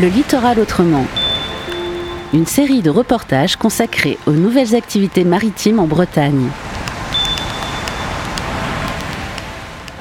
Le littoral autrement. Une série de reportages consacrés aux nouvelles activités maritimes en Bretagne.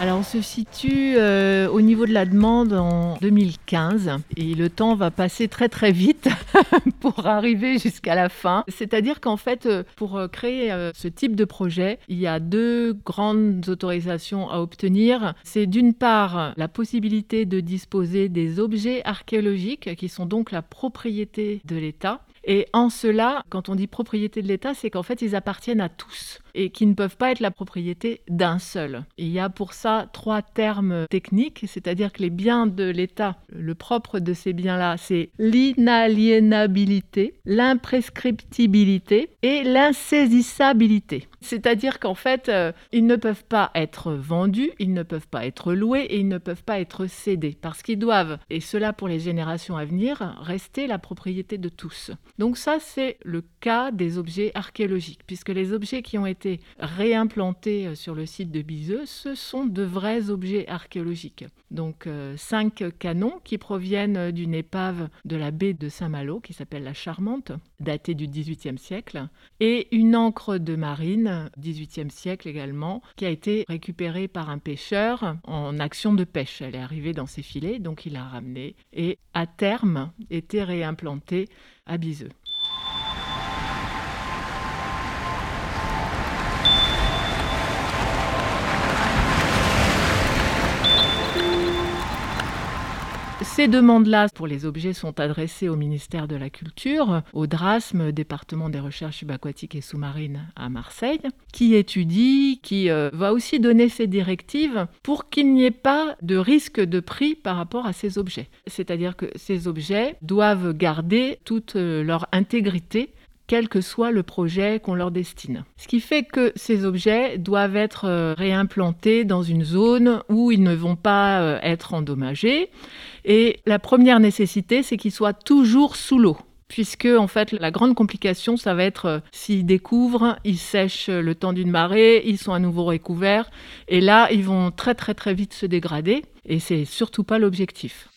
Alors on se situe euh, au niveau de la demande en 2015 et le temps va passer très très vite pour arriver jusqu'à la fin. C'est-à-dire qu'en fait, euh, pour euh, créer ce type de projet, il y a deux grandes autorisations à obtenir. C'est d'une part la possibilité de disposer des objets archéologiques qui sont donc la propriété de l'État. Et en cela, quand on dit propriété de l'État, c'est qu'en fait, ils appartiennent à tous et qui ne peuvent pas être la propriété d'un seul. il y a pour ça trois termes techniques, c'est-à-dire que les biens de l'État, le propre de ces biens-là, c'est l'inaliénabilité, l'imprescriptibilité et l'insaisissabilité. C'est-à-dire qu'en fait, euh, ils ne peuvent pas être vendus, ils ne peuvent pas être loués et ils ne peuvent pas être cédés parce qu'ils doivent, et cela pour les générations à venir, rester la propriété de tous. Donc ça, c'est le cas des objets archéologiques, puisque les objets qui ont été réimplantés euh, sur le site de Biseux, ce sont de vrais objets archéologiques. Donc euh, cinq canons qui proviennent euh, d'une épave de la baie de Saint-Malo qui s'appelle la Charmante, datée du XVIIIe siècle, et une encre de marine, XVIIIe siècle également, qui a été récupérée par un pêcheur en action de pêche. Elle est arrivée dans ses filets, donc il l'a ramenée et à terme était réimplantée à Biseux. Ces demandes-là pour les objets sont adressées au ministère de la Culture, au DRASM, département des recherches subaquatiques et sous-marines à Marseille, qui étudie, qui euh, va aussi donner ses directives pour qu'il n'y ait pas de risque de prix par rapport à ces objets. C'est-à-dire que ces objets doivent garder toute euh, leur intégrité quel que soit le projet qu'on leur destine. Ce qui fait que ces objets doivent être euh, réimplantés dans une zone où ils ne vont pas euh, être endommagés. Et la première nécessité, c'est qu'ils soient toujours sous l'eau puisque en fait la grande complication ça va être euh, s'ils découvrent, ils sèchent le temps d'une marée, ils sont à nouveau recouverts et là ils vont très très très vite se dégrader et c'est surtout pas l'objectif.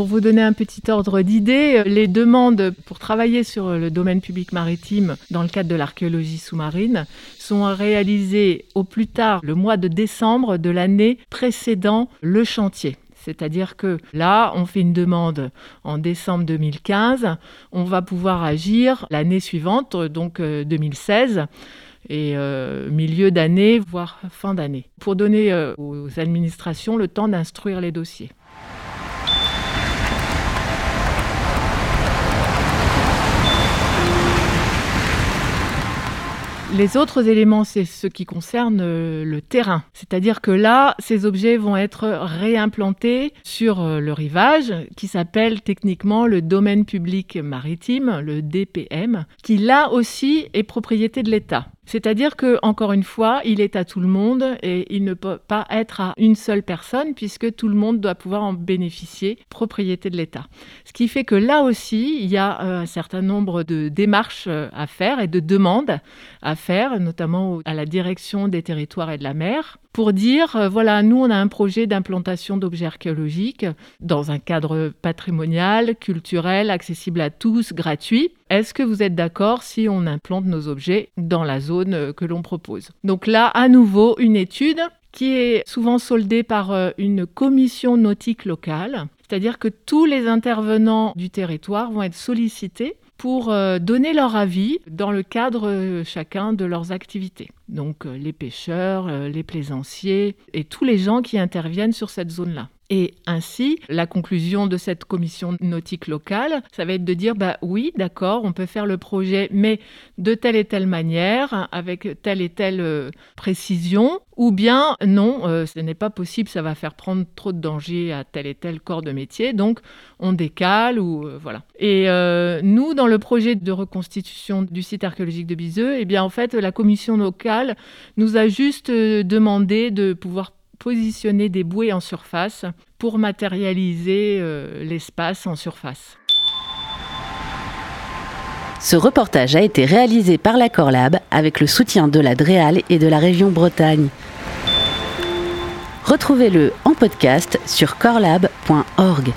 Pour vous donner un petit ordre d'idée, les demandes pour travailler sur le domaine public maritime dans le cadre de l'archéologie sous-marine sont réalisées au plus tard le mois de décembre de l'année précédant le chantier. C'est-à-dire que là, on fait une demande en décembre 2015, on va pouvoir agir l'année suivante, donc 2016 euh, et euh, milieu d'année, voire fin d'année, pour donner euh, aux administrations le temps d'instruire les dossiers. Les autres éléments, c'est ce qui concerne euh, le terrain. C'est-à-dire que là, ces objets vont être réimplantés sur euh, le rivage, qui s'appelle techniquement le domaine public maritime, le DPM, qui là aussi est propriété de l'État. C'est-à-dire que, encore une fois, il est à tout le monde et il ne peut pas être à une seule personne puisque tout le monde doit pouvoir en bénéficier, propriété de l'État. Ce qui fait que là aussi, il y a euh, un certain nombre de démarches euh, à faire et de demandes à faire, notamment à la direction des territoires et de la mer, pour dire, euh, voilà, nous, on a un projet d'implantation d'objets archéologiques dans un cadre patrimonial, culturel, accessible à tous, gratuit. Est-ce que vous êtes d'accord si on implante nos objets dans la zone euh, que l'on propose? Donc là, à nouveau, une étude qui est souvent soldée par euh, une commission nautique locale, c'est-à-dire que tous les intervenants du territoire vont être sollicités pour donner leur avis dans le cadre chacun de leurs activités donc euh, les pêcheurs, euh, les plaisanciers et tous les gens qui interviennent sur cette zone-là. Et ainsi, la conclusion de cette commission nautique locale, ça va être de dire, bah oui, d'accord, on peut faire le projet, mais de telle et telle manière, avec telle et telle euh, précision, ou bien non, euh, ce n'est pas possible, ça va faire prendre trop de danger à tel et tel corps de métier, donc on décale ou euh, voilà. Et nous, dans le projet de reconstitution du site archéologique de Biseux, eh bien en fait, la commission locale nous a juste demandé de pouvoir positionner des bouées en surface pour matérialiser euh, l'espace en surface. Ce reportage a été réalisé par la Corlab avec le soutien de la DREAL et de la région Bretagne. Retrouvez-le en podcast sur corlab.org.